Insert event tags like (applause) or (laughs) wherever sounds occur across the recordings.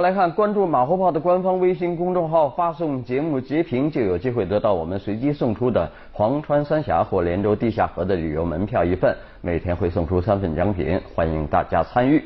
来看关注马后炮的官方微信公众号，发送节目截屏就有机会得到我们随机送出的黄川三峡或连州地下河的旅游门票一份，每天会送出三份奖品，欢迎大家参与。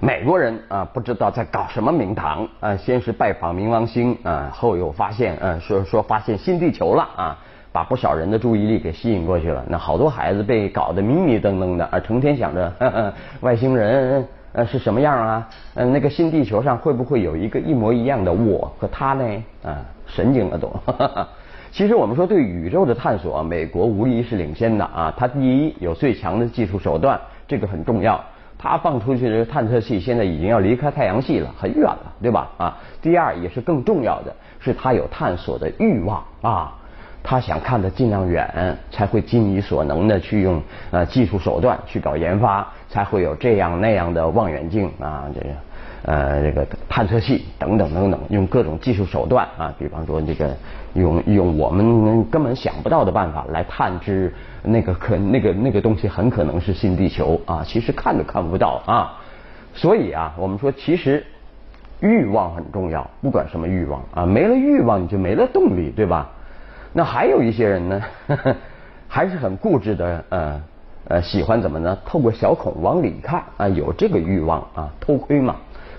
美国人啊，不知道在搞什么名堂啊，先是拜访冥王星啊，后又发现嗯说说发现新地球了啊，把不少人的注意力给吸引过去了。那好多孩子被搞得迷迷瞪瞪的啊，成天想着外星人呃是什么样啊？嗯，那个新地球上会不会有一个一模一样的我和他呢？啊，神经了都。(laughs) 其实我们说对宇宙的探索，美国无疑是领先的啊。它第一有最强的技术手段，这个很重要。它放出去的探测器现在已经要离开太阳系了，很远了，对吧？啊，第二也是更重要的是，它有探索的欲望啊，他想看得尽量远，才会尽你所能的去用呃技术手段去搞研发，才会有这样那样的望远镜啊，这个呃这个探测器等等等等，用各种技术手段啊，比方说这个用用我们根本想不到的办法来探知。那个可那个那个东西很可能是新地球啊，其实看都看不到啊，所以啊，我们说其实欲望很重要，不管什么欲望啊，没了欲望你就没了动力，对吧？那还有一些人呢，(laughs) 还是很固执的，呃呃，喜欢怎么呢？透过小孔往里看啊，有这个欲望啊，偷窥嘛，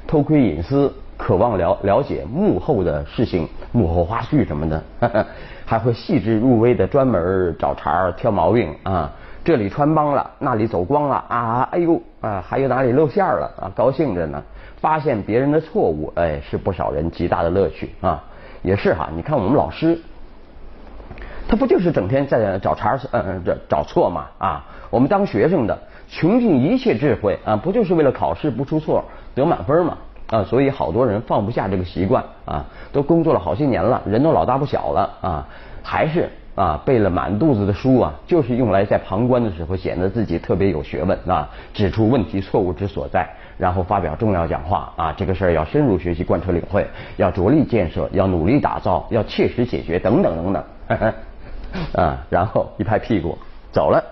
偷窥隐私。渴望了了解幕后的事情、幕后花絮什么的，(laughs) 还会细致入微的专门找茬挑毛病啊！这里穿帮了，那里走光了啊！哎呦啊，还有哪里露馅了啊？高兴着呢！发现别人的错误，哎，是不少人极大的乐趣啊！也是哈，你看我们老师，他不就是整天在找茬嗯这找错嘛啊？我们当学生的穷尽一切智慧啊，不就是为了考试不出错得满分嘛？啊，所以好多人放不下这个习惯啊，都工作了好些年了，人都老大不小了啊，还是啊背了满肚子的书啊，就是用来在旁观的时候显得自己特别有学问啊，指出问题错误之所在，然后发表重要讲话啊，这个事儿要深入学习贯彻领会，要着力建设，要努力打造，要切实解决等等等等，(laughs) (laughs) 啊，然后一拍屁股走了。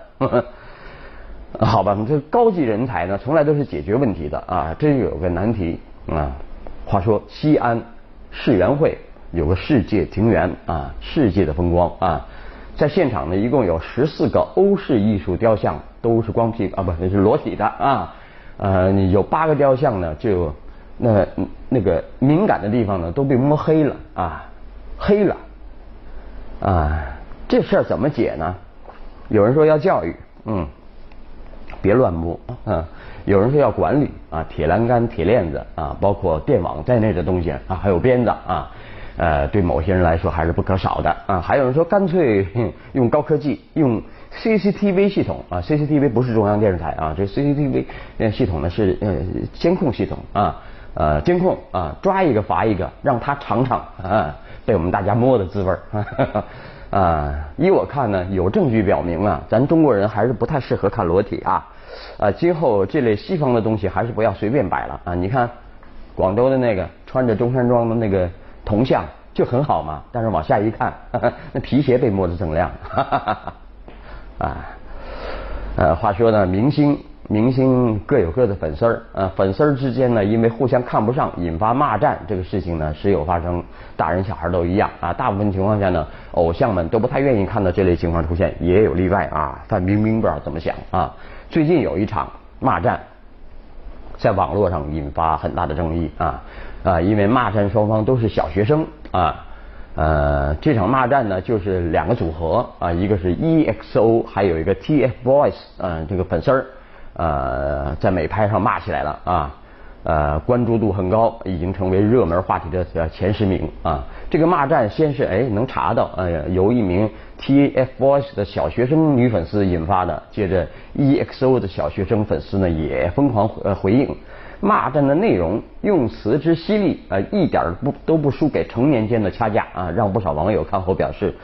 好吧，这高级人才呢，从来都是解决问题的啊，这就有个难题。啊，话说西安世园会有个世界庭园啊，世界的风光啊，在现场呢，一共有十四个欧式艺术雕像，都是光屁啊，不那是裸体的啊，呃，有八个雕像呢，就那那个敏感的地方呢，都被摸黑了啊，黑了啊，这事儿怎么解呢？有人说要教育，嗯，别乱摸啊。有人说要管理啊，铁栏杆、铁链子啊，包括电网在内的东西啊，还有鞭子啊，呃，对某些人来说还是不可少的啊。还有人说干脆用高科技，用 CCTV 系统啊，CCTV 不是中央电视台啊，这 CCTV 系统呢是呃监控系统啊，呃监控啊，抓一个罚一个，让他尝尝啊被我们大家摸的滋味啊。依我看呢，有证据表明啊，咱中国人还是不太适合看裸体啊。啊，今后这类西方的东西还是不要随便摆了啊！你看广州的那个穿着中山装的那个铜像就很好嘛，但是往下一看，(laughs) 那皮鞋被摸得锃亮。哈哈哈哈啊，呃，话说呢，明星明星各有各的粉丝儿啊，粉丝儿之间呢，因为互相看不上，引发骂战，这个事情呢时有发生，大人小孩都一样啊。大部分情况下呢，偶像们都不太愿意看到这类情况出现，也有例外啊。范冰冰不知道怎么想啊。最近有一场骂战，在网络上引发很大的争议啊啊！因为骂战双方都是小学生啊，呃，这场骂战呢就是两个组合啊，一个是 EXO，还有一个 TFBOYS，嗯，这个粉丝儿呃在美拍上骂起来了啊。呃，关注度很高，已经成为热门话题的前十名啊。这个骂战先是哎能查到，哎呀，由一名 TFBOYS 的小学生女粉丝引发的，接着 EXO 的小学生粉丝呢也疯狂呃回应。骂战的内容用词之犀利啊，一点不都不输给成年间的掐架啊，让不少网友看后表示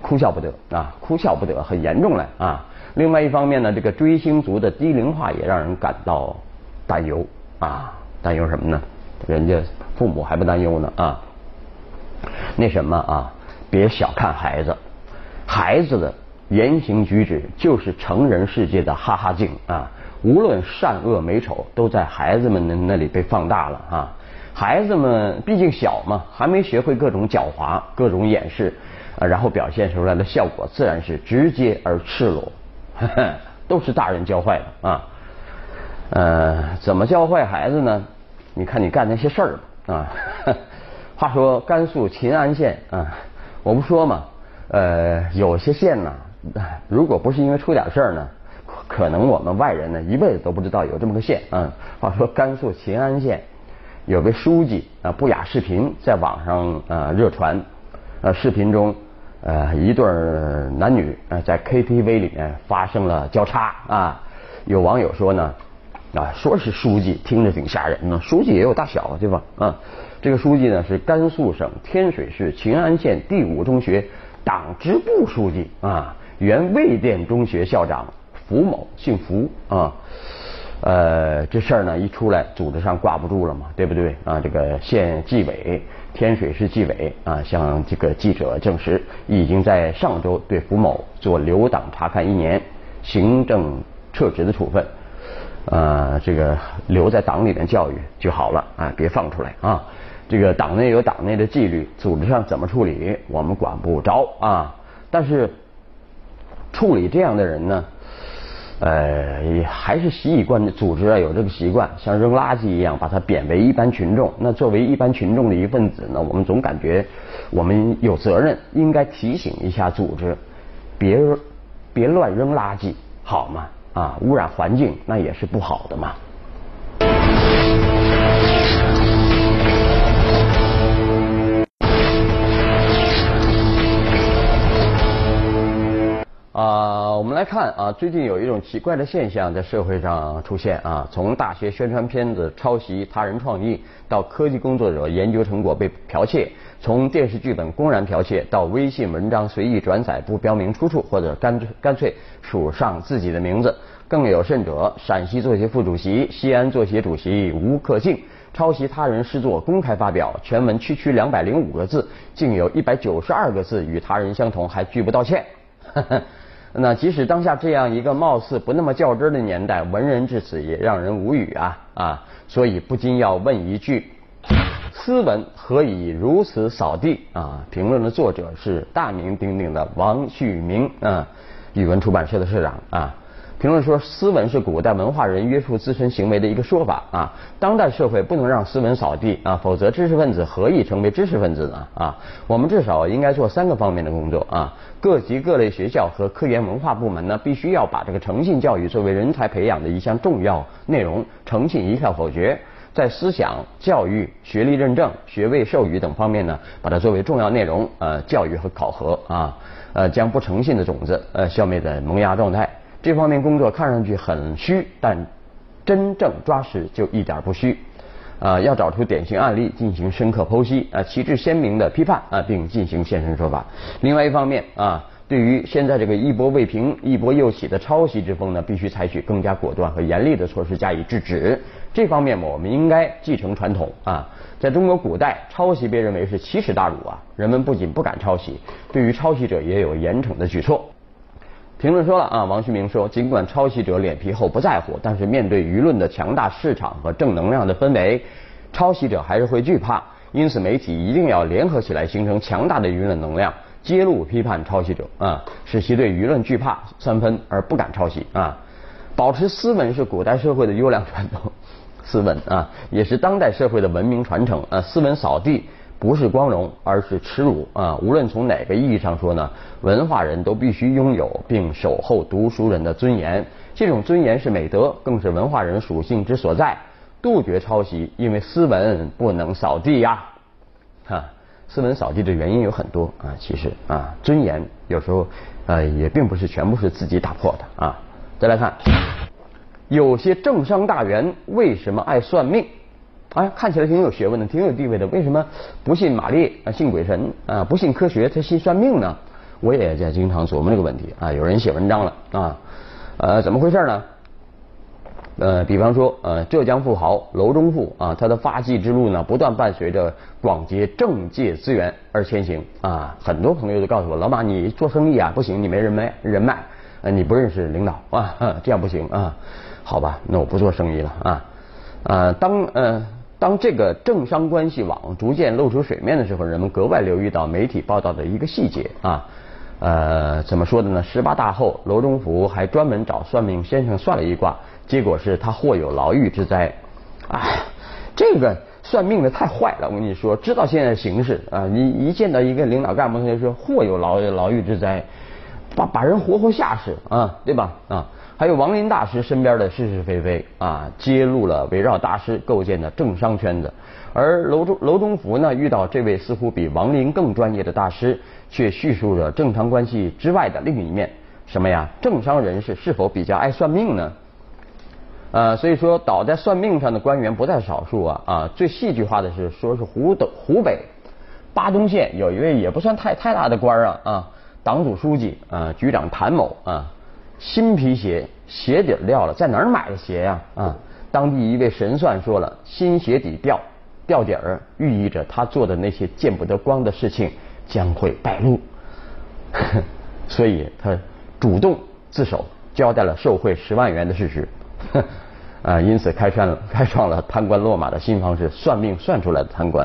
哭笑不得啊，哭笑不得，很严重了啊。另外一方面呢，这个追星族的低龄化也让人感到担忧啊。担忧什么呢？人家父母还不担忧呢啊！那什么啊，别小看孩子，孩子的言行举止就是成人世界的哈哈镜啊！无论善恶美丑，都在孩子们的那里被放大了啊！孩子们毕竟小嘛，还没学会各种狡猾、各种掩饰，啊，然后表现出来的效果自然是直接而赤裸，(laughs) 都是大人教坏的啊。呃，怎么教坏孩子呢？你看你干那些事儿啊。(laughs) 话说甘肃秦安县啊，我不说嘛，呃，有些县呢，如果不是因为出点事儿呢，可能我们外人呢一辈子都不知道有这么个县啊。话说甘肃秦安县。有个书记啊，不雅视频在网上啊热传，呃，视频中呃一对男女呃在 KTV 里面发生了交叉啊，有网友说呢啊说是书记听着挺吓人呢，书记也有大小对吧啊？这个书记呢是甘肃省天水市秦安县第五中学党支部书记啊，原魏店中学校长符某，姓符啊。呃，这事儿呢一出来，组织上挂不住了嘛，对不对啊？这个县纪委、天水市纪委啊，向这个记者证实，已经在上周对符某做留党察看一年，行政撤职的处分，啊，这个留在党里面教育就好了啊，别放出来啊。这个党内有党内的纪律，组织上怎么处理，我们管不着啊。但是处理这样的人呢？呃，还是习以惯组织啊，有这个习惯，像扔垃圾一样，把它贬为一般群众。那作为一般群众的一份子呢，我们总感觉我们有责任，应该提醒一下组织，别别乱扔垃圾，好吗？啊，污染环境那也是不好的嘛。啊，我们来看啊，最近有一种奇怪的现象在社会上出现啊，从大学宣传片子抄袭他人创意，到科技工作者研究成果被剽窃，从电视剧本公然剽窃，到微信文章随意转载不标明出处，或者干脆干脆署上自己的名字，更有甚者，陕西作协副主席、西安作协主席吴克敬抄袭他人诗作公开发表，全文区区两百零五个字，竟有一百九十二个字与他人相同，还拒不道歉。那即使当下这样一个貌似不那么较真的年代，文人至此也让人无语啊啊！所以不禁要问一句：斯文何以如此扫地啊？评论的作者是大名鼎鼎的王旭明啊，语文出版社的社长啊。评论说，斯文是古代文化人约束自身行为的一个说法啊。当代社会不能让斯文扫地啊，否则知识分子何以成为知识分子呢？啊，我们至少应该做三个方面的工作啊。各级各类学校和科研文化部门呢，必须要把这个诚信教育作为人才培养的一项重要内容，诚信一票否决。在思想教育、学历认证、学位授予等方面呢，把它作为重要内容呃教育和考核啊，呃将不诚信的种子呃消灭在萌芽状态。这方面工作看上去很虚，但真正抓实就一点不虚。啊，要找出典型案例进行深刻剖析，啊，旗帜鲜明的批判，啊，并进行现身说法。另外一方面，啊，对于现在这个一波未平、一波又起的抄袭之风呢，必须采取更加果断和严厉的措施加以制止。这方面，我们应该继承传统，啊，在中国古代，抄袭被认为是奇耻大辱啊，人们不仅不敢抄袭，对于抄袭者也有严惩的举措。评论说了啊，王旭明说，尽管抄袭者脸皮厚不在乎，但是面对舆论的强大市场和正能量的氛围，抄袭者还是会惧怕。因此，媒体一定要联合起来，形成强大的舆论能量，揭露批判抄袭者啊，使其对舆论惧怕三分而不敢抄袭啊。保持斯文是古代社会的优良传统，斯文啊，也是当代社会的文明传承啊。斯文扫地。不是光荣，而是耻辱啊！无论从哪个意义上说呢，文化人都必须拥有并守候读书人的尊严。这种尊严是美德，更是文化人属性之所在。杜绝抄袭，因为斯文不能扫地呀！哈，斯文扫地的原因有很多啊，其实啊，尊严有时候呃也并不是全部是自己打破的啊。再来看，有些政商大员为什么爱算命？哎，看起来挺有学问的，挺有地位的，为什么不信马列啊，信鬼神啊，不信科学，他信算命呢？我也在经常琢磨这个问题啊。有人写文章了啊，呃，怎么回事呢？呃，比方说呃，浙江富豪楼中富啊，他的发迹之路呢，不断伴随着广结政界资源而前行啊。很多朋友都告诉我，老马你做生意啊不行，你没人脉人脉，呃，你不认识领导啊，(laughs) 这样不行啊。好吧，那我不做生意了啊。啊，当呃。当这个政商关系网逐渐露出水面的时候，人们格外留意到媒体报道的一个细节啊。呃，怎么说的呢？十八大后，罗中福还专门找算命先生算了一卦，结果是他或有牢狱之灾。哎，这个算命的太坏了！我跟你说，知道现在形势啊，你一见到一个领导干部，他就说或有牢牢狱之灾，把把人活活吓死啊，对吧？啊，还有王林大师身边的是是非非啊，揭露了围绕大师构建的政商圈子。而楼中楼中福呢，遇到这位似乎比王林更专业的大师。却叙述着正常关系之外的另一面，什么呀？政商人士是否比较爱算命呢？呃，所以说倒在算命上的官员不在少数啊啊！最戏剧化的是，说是湖的湖北巴东县有一位也不算太太大的官啊啊，党组书记啊局长谭某啊，新皮鞋鞋底掉了，在哪儿买的鞋呀？啊，当地一位神算说了，新鞋底掉掉底儿，寓意着他做的那些见不得光的事情。将会败露，(laughs) 所以他主动自首，交代了受贿十万元的事实，(laughs) 啊，因此开创了 (laughs) 开创了贪官落马的新方式，算命算出来的贪官。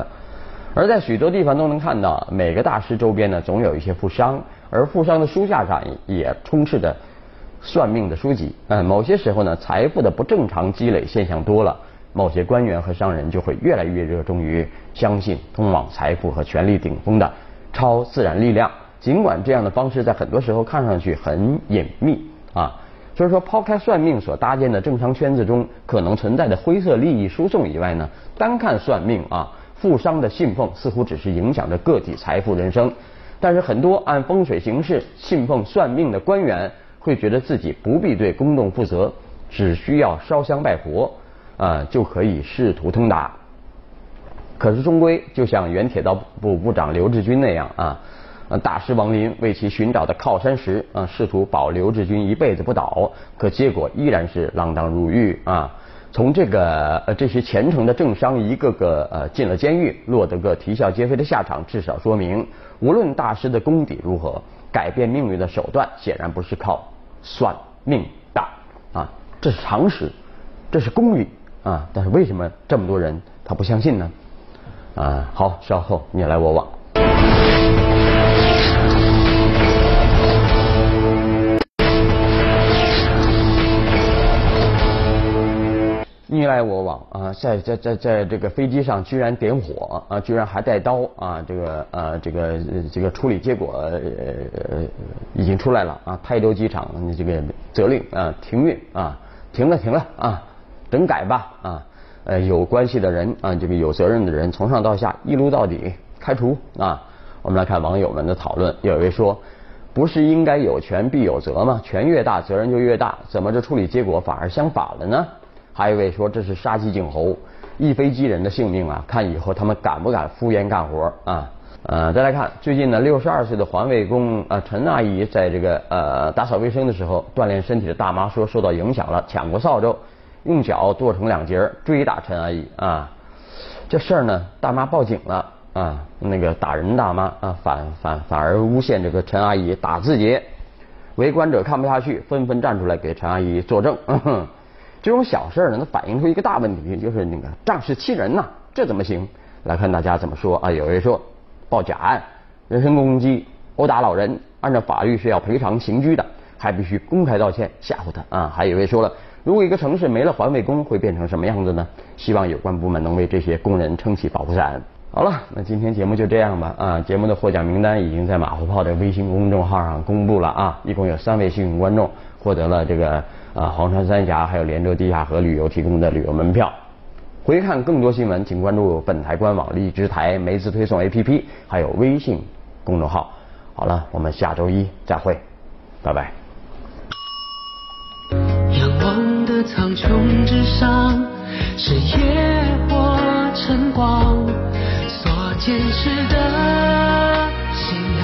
而在许多地方都能看到，每个大师周边呢，总有一些富商，而富商的书架上也充斥着算命的书籍。嗯，某些时候呢，财富的不正常积累现象多了，某些官员和商人就会越来越热衷于相信通往财富和权力顶峰的。超自然力量，尽管这样的方式在很多时候看上去很隐秘啊，所以说抛开算命所搭建的正常圈子中可能存在的灰色利益输送以外呢，单看算命啊，富商的信奉似乎只是影响着个体财富人生，但是很多按风水形式信奉算命的官员会觉得自己不必对公众负责，只需要烧香拜佛啊就可以仕途通达。可是终归就像原铁道部部长刘志军那样啊，大师王林为其寻找的靠山石啊，试图保刘志军一辈子不倒，可结果依然是锒铛入狱啊。从这个呃这些虔诚的政商一个个呃进了监狱，落得个啼笑皆非的下场，至少说明无论大师的功底如何，改变命运的手段显然不是靠算命的啊，这是常识，这是公理啊。但是为什么这么多人他不相信呢？啊，好，稍后你来我往，你来我往啊，在在在在这个飞机上居然点火啊，居然还带刀啊，这个啊这个这个处理结果呃已经出来了啊，台州机场这个责令啊停运啊，停了停了啊，整改吧啊。呃，有关系的人啊，这个有责任的人，从上到下一撸到底，开除啊！我们来看网友们的讨论，有一位说，不是应该有权必有责吗？权越大，责任就越大，怎么这处理结果反而相反了呢？还有一位说，这是杀鸡儆猴，一飞机人的性命啊，看以后他们敢不敢敷衍干活啊？呃，再来看最近呢，六十二岁的环卫工啊陈阿姨，在这个呃打扫卫生的时候，锻炼身体的大妈说受到影响了，抢过扫帚。用脚剁成两截追打陈阿姨啊！这事儿呢，大妈报警了啊！那个打人大妈啊，反反反而诬陷这个陈阿姨打自己。围观者看不下去，纷纷站出来给陈阿姨作证。这种小事呢，能反映出一个大问题，就是那个仗势欺人呐，这怎么行？来看大家怎么说啊？有人说报假案、人身攻击、殴打老人，按照法律是要赔偿刑拘的，还必须公开道歉吓唬他啊！还有人说了。如果一个城市没了环卫工，会变成什么样子呢？希望有关部门能为这些工人撑起保护伞。好了，那今天节目就这样吧。啊，节目的获奖名单已经在马后炮的微信公众号上公布了啊，一共有三位幸运观众获得了这个啊黄川三峡还有连州地下河旅游提供的旅游门票。回看更多新闻，请关注本台官网、荔枝台、梅子推送 APP，还有微信公众号。好了，我们下周一再会，拜拜。苍穹之上，是夜或晨光坚持的信念。